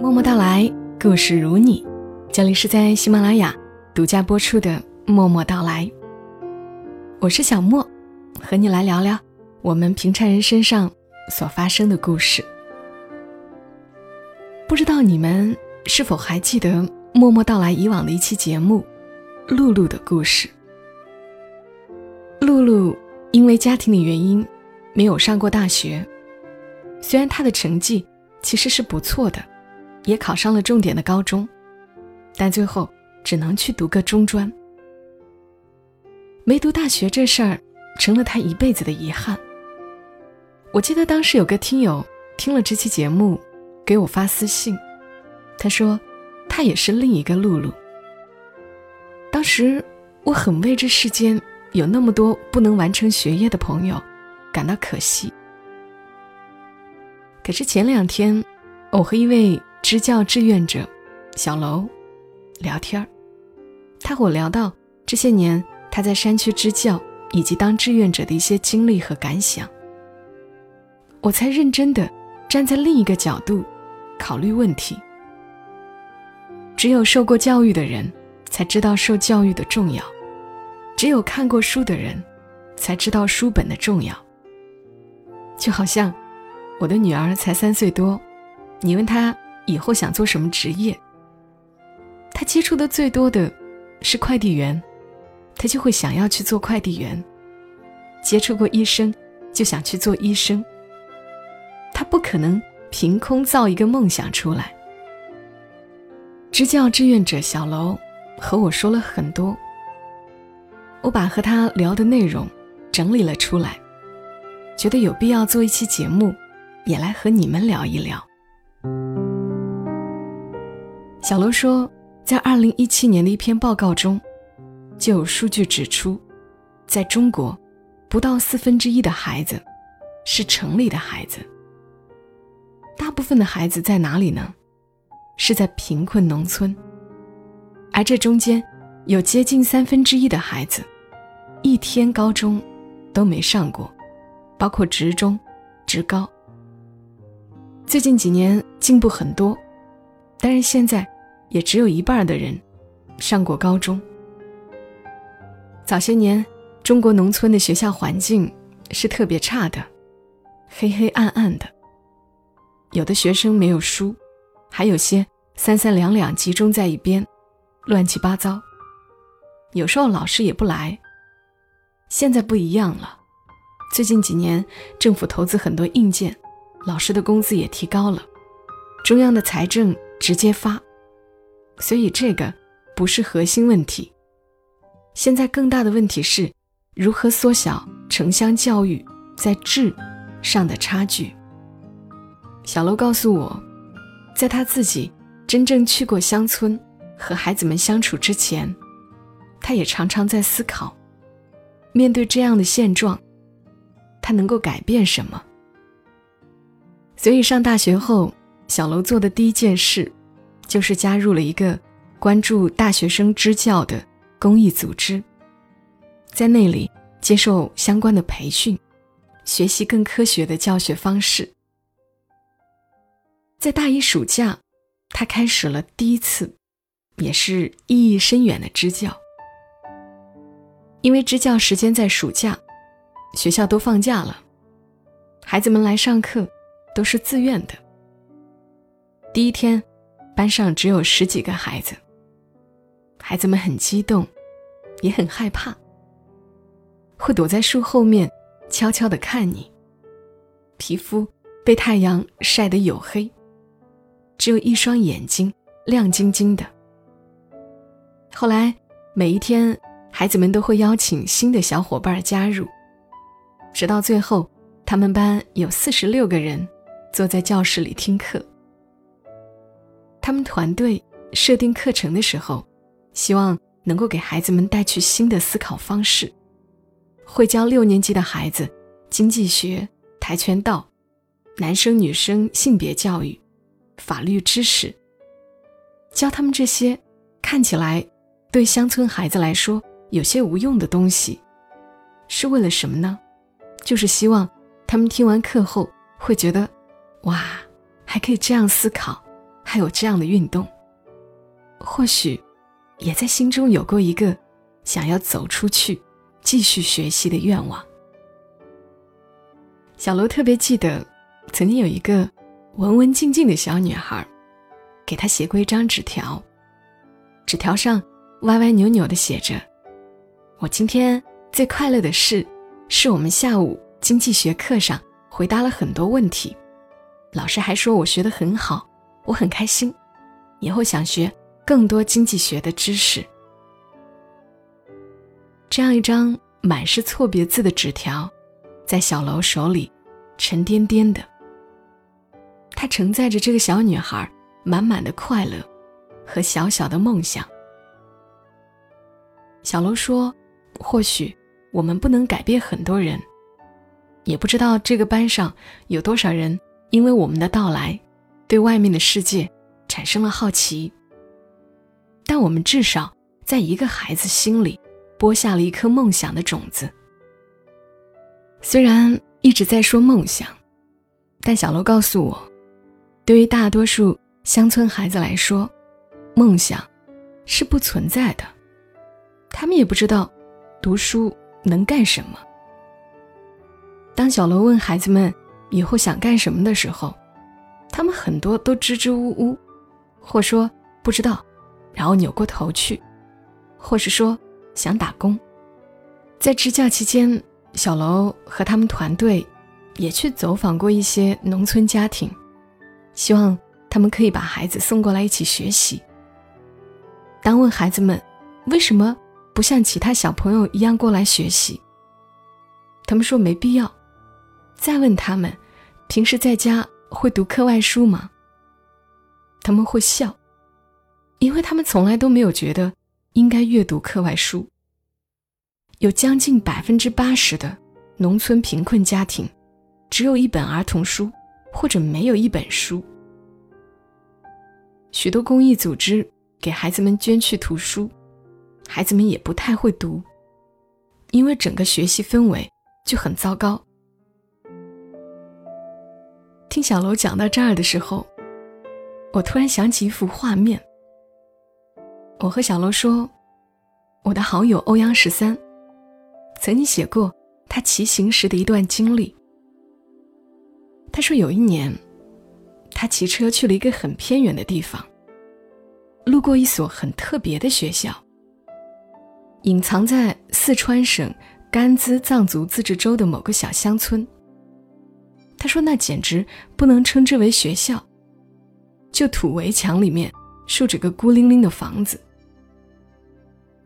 默默到来，故事如你。这里是在喜马拉雅独家播出的《默默到来》，我是小莫，和你来聊聊我们平常人身上所发生的故事。不知道你们是否还记得《默默到来》以往的一期节目《露露的故事》？露露因为家庭的原因，没有上过大学，虽然她的成绩其实是不错的。也考上了重点的高中，但最后只能去读个中专。没读大学这事儿，成了他一辈子的遗憾。我记得当时有个听友听了这期节目，给我发私信，他说他也是另一个露露。当时我很为这世间有那么多不能完成学业的朋友感到可惜。可是前两天，我和一位。支教志愿者小楼聊天儿，他和我聊到这些年他在山区支教以及当志愿者的一些经历和感想，我才认真的站在另一个角度考虑问题。只有受过教育的人才知道受教育的重要，只有看过书的人才知道书本的重要。就好像我的女儿才三岁多，你问她。以后想做什么职业？他接触的最多的是快递员，他就会想要去做快递员。接触过医生，就想去做医生。他不可能凭空造一个梦想出来。支教志愿者小楼和我说了很多，我把和他聊的内容整理了出来，觉得有必要做一期节目，也来和你们聊一聊。小罗说，在二零一七年的一篇报告中，就有数据指出，在中国，不到四分之一的孩子是城里的孩子。大部分的孩子在哪里呢？是在贫困农村。而这中间，有接近三分之一的孩子，一天高中都没上过，包括职中、职高。最近几年进步很多，但是现在。也只有一半的人上过高中。早些年，中国农村的学校环境是特别差的，黑黑暗暗的。有的学生没有书，还有些三三两两集中在一边，乱七八糟。有时候老师也不来。现在不一样了，最近几年政府投资很多硬件，老师的工资也提高了，中央的财政直接发。所以这个不是核心问题，现在更大的问题是如何缩小城乡教育在质上的差距。小楼告诉我，在他自己真正去过乡村和孩子们相处之前，他也常常在思考，面对这样的现状，他能够改变什么。所以上大学后，小楼做的第一件事。就是加入了一个关注大学生支教的公益组织，在那里接受相关的培训，学习更科学的教学方式。在大一暑假，他开始了第一次，也是意义深远的支教。因为支教时间在暑假，学校都放假了，孩子们来上课都是自愿的。第一天。班上只有十几个孩子，孩子们很激动，也很害怕，会躲在树后面，悄悄地看你。皮肤被太阳晒得黝黑，只有一双眼睛亮晶晶的。后来每一天，孩子们都会邀请新的小伙伴加入，直到最后，他们班有四十六个人坐在教室里听课。他们团队设定课程的时候，希望能够给孩子们带去新的思考方式。会教六年级的孩子经济学、跆拳道、男生女生性别教育、法律知识。教他们这些看起来对乡村孩子来说有些无用的东西，是为了什么呢？就是希望他们听完课后会觉得，哇，还可以这样思考。还有这样的运动，或许也在心中有过一个想要走出去、继续学习的愿望。小楼特别记得，曾经有一个文文静静的小女孩，给她写过一张纸条，纸条上歪歪扭扭的写着：“我今天最快乐的事，是我们下午经济学课上回答了很多问题，老师还说我学得很好。”我很开心，以后想学更多经济学的知识。这样一张满是错别字的纸条，在小楼手里沉甸甸的。它承载着这个小女孩满满的快乐和小小的梦想。小楼说：“或许我们不能改变很多人，也不知道这个班上有多少人因为我们的到来。”对外面的世界产生了好奇，但我们至少在一个孩子心里播下了一颗梦想的种子。虽然一直在说梦想，但小楼告诉我，对于大多数乡村孩子来说，梦想是不存在的。他们也不知道读书能干什么。当小楼问孩子们以后想干什么的时候，他们很多都支支吾吾，或说不知道，然后扭过头去，或是说想打工。在支教期间，小楼和他们团队也去走访过一些农村家庭，希望他们可以把孩子送过来一起学习。当问孩子们为什么不像其他小朋友一样过来学习，他们说没必要。再问他们平时在家。会读课外书吗？他们会笑，因为他们从来都没有觉得应该阅读课外书。有将近百分之八十的农村贫困家庭，只有一本儿童书，或者没有一本书。许多公益组织给孩子们捐去图书，孩子们也不太会读，因为整个学习氛围就很糟糕。听小楼讲到这儿的时候，我突然想起一幅画面。我和小楼说，我的好友欧阳十三曾经写过他骑行时的一段经历。他说有一年，他骑车去了一个很偏远的地方，路过一所很特别的学校，隐藏在四川省甘孜藏族自治州的某个小乡村。他说：“那简直不能称之为学校，就土围墙里面竖着个孤零零的房子。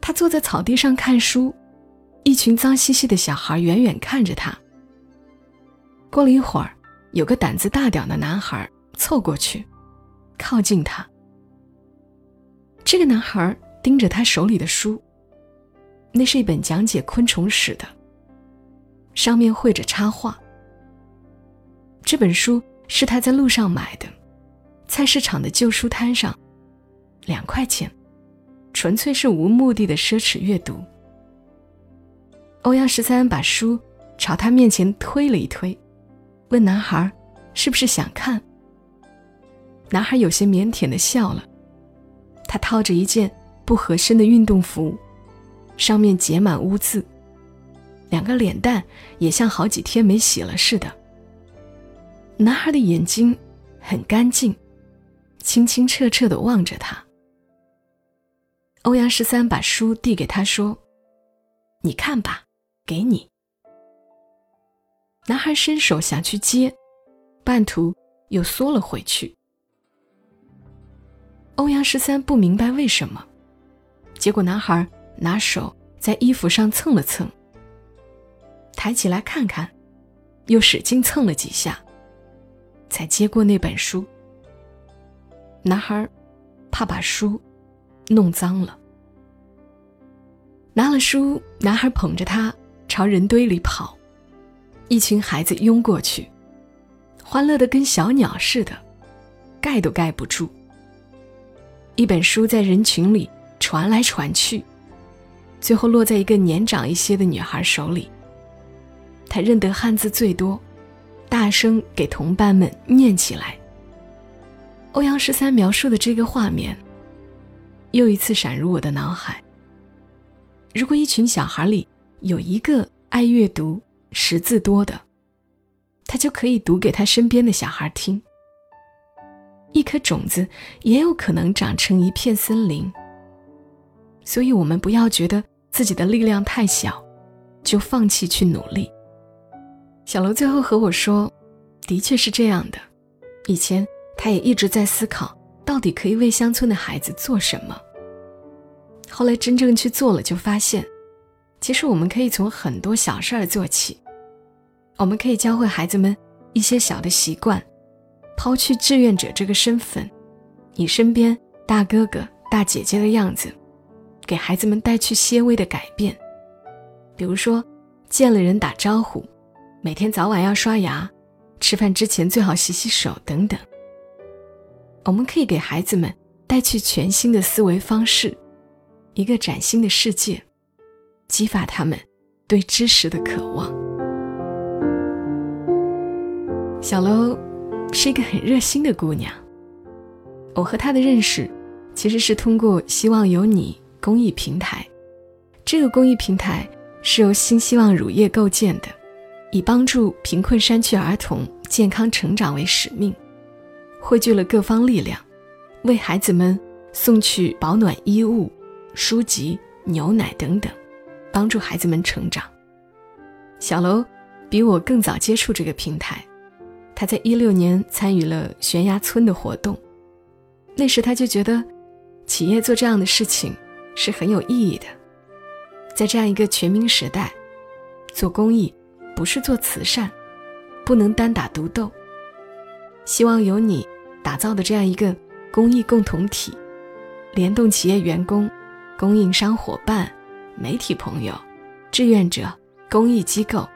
他坐在草地上看书，一群脏兮兮的小孩远远看着他。过了一会儿，有个胆子大点的男孩凑过去，靠近他。这个男孩盯着他手里的书，那是一本讲解昆虫史的，上面绘着插画。”这本书是他在路上买的，菜市场的旧书摊上，两块钱，纯粹是无目的的奢侈阅读。欧阳十三把书朝他面前推了一推，问男孩：“是不是想看？”男孩有些腼腆的笑了。他套着一件不合身的运动服，上面结满污渍，两个脸蛋也像好几天没洗了似的。男孩的眼睛很干净，清清澈澈的望着他。欧阳十三把书递给他说：“你看吧，给你。”男孩伸手想去接，半途又缩了回去。欧阳十三不明白为什么，结果男孩拿手在衣服上蹭了蹭，抬起来看看，又使劲蹭了几下。才接过那本书。男孩怕把书弄脏了，拿了书，男孩捧着它朝人堆里跑，一群孩子拥过去，欢乐的跟小鸟似的，盖都盖不住。一本书在人群里传来传去，最后落在一个年长一些的女孩手里。她认得汉字最多。大声给同伴们念起来。欧阳十三描述的这个画面，又一次闪入我的脑海。如果一群小孩里有一个爱阅读、识字多的，他就可以读给他身边的小孩听。一颗种子也有可能长成一片森林。所以，我们不要觉得自己的力量太小，就放弃去努力。小楼最后和我说：“的确是这样的。以前他也一直在思考，到底可以为乡村的孩子做什么。后来真正去做了，就发现，其实我们可以从很多小事儿做起。我们可以教会孩子们一些小的习惯，抛去志愿者这个身份，以身边大哥哥、大姐姐的样子。”给孩子们带去些微的改变，比如说见了人打招呼，每天早晚要刷牙，吃饭之前最好洗洗手等等。我们可以给孩子们带去全新的思维方式，一个崭新的世界，激发他们对知识的渴望。小楼是一个很热心的姑娘，我和她的认识其实是通过《希望有你》。公益平台，这个公益平台是由新希望乳业构建的，以帮助贫困山区儿童健康成长为使命，汇聚了各方力量，为孩子们送去保暖衣物、书籍、牛奶等等，帮助孩子们成长。小楼比我更早接触这个平台，他在一六年参与了悬崖村的活动，那时他就觉得，企业做这样的事情。是很有意义的，在这样一个全民时代，做公益不是做慈善，不能单打独斗。希望有你打造的这样一个公益共同体，联动企业员工、供应商伙伴、媒体朋友、志愿者、公益机构，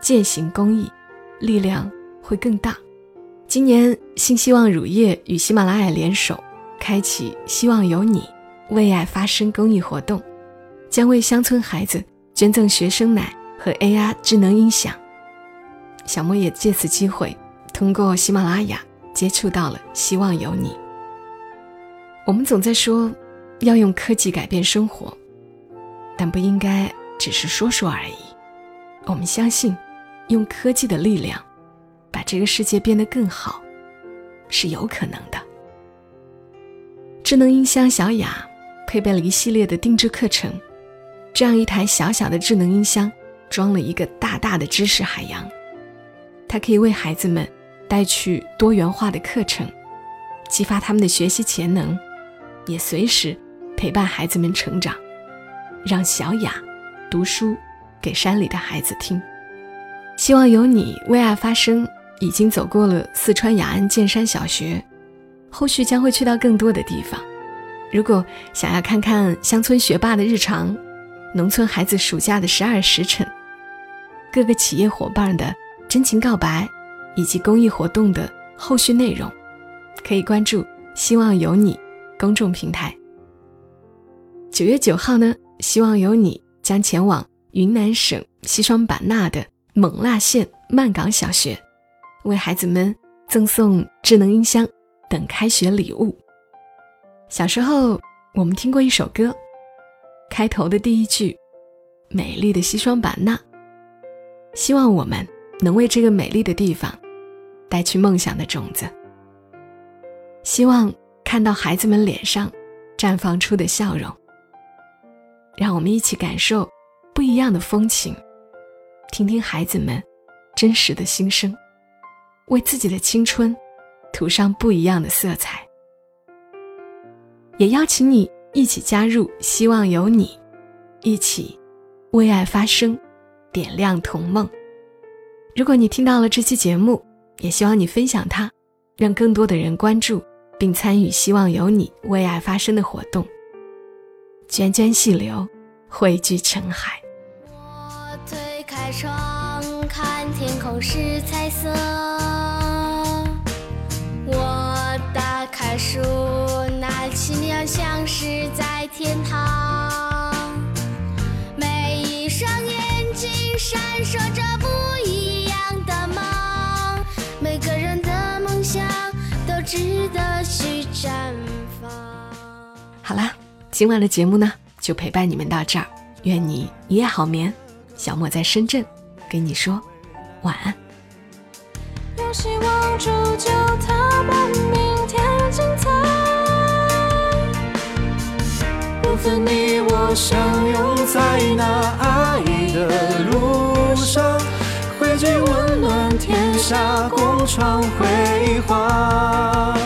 践行公益，力量会更大。今年新希望乳业与喜马拉雅联手，开启希望有你。为爱发声公益活动，将为乡村孩子捐赠学生奶和 AR 智能音响。小莫也借此机会，通过喜马拉雅接触到了希望有你。我们总在说要用科技改变生活，但不应该只是说说而已。我们相信，用科技的力量，把这个世界变得更好，是有可能的。智能音箱小雅。配备了一系列的定制课程，这样一台小小的智能音箱，装了一个大大的知识海洋。它可以为孩子们带去多元化的课程，激发他们的学习潜能，也随时陪伴孩子们成长。让小雅读书给山里的孩子听。希望有你为爱发声，已经走过了四川雅安剑山小学，后续将会去到更多的地方。如果想要看看乡村学霸的日常，农村孩子暑假的十二时辰，各个企业伙伴的真情告白，以及公益活动的后续内容，可以关注“希望有你”公众平台。九月九号呢，希望有你将前往云南省西双版纳的勐腊县曼岗小学，为孩子们赠送智能音箱等开学礼物。小时候，我们听过一首歌，开头的第一句“美丽的西双版纳”，希望我们能为这个美丽的地方带去梦想的种子。希望看到孩子们脸上绽放出的笑容，让我们一起感受不一样的风情，听听孩子们真实的心声，为自己的青春涂上不一样的色彩。也邀请你一起加入，希望有你，一起为爱发声，点亮童梦。如果你听到了这期节目，也希望你分享它，让更多的人关注并参与。希望有你为爱发声的活动，涓涓细流汇聚成海。我推开窗，看天空是彩色。今晚的节目呢，就陪伴你们到这儿。愿你一夜好眠。小莫在深圳，跟你说晚安。有希望铸就他们明天精彩。不分你我相拥在那爱的路上，汇聚温暖天下，共创辉煌。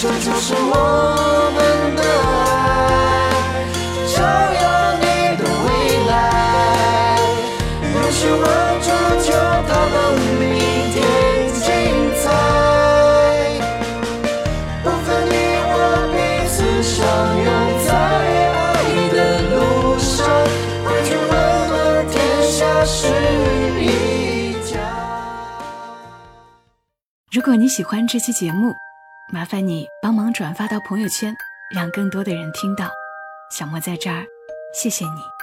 这就是我们的爱，照耀你的未来。有希望铸就他们明天精彩。不分你我，彼此相拥在爱的路上，汇聚温暖天下是一家。如果你喜欢这期节目，麻烦你帮忙转发到朋友圈，让更多的人听到。小莫在这儿，谢谢你。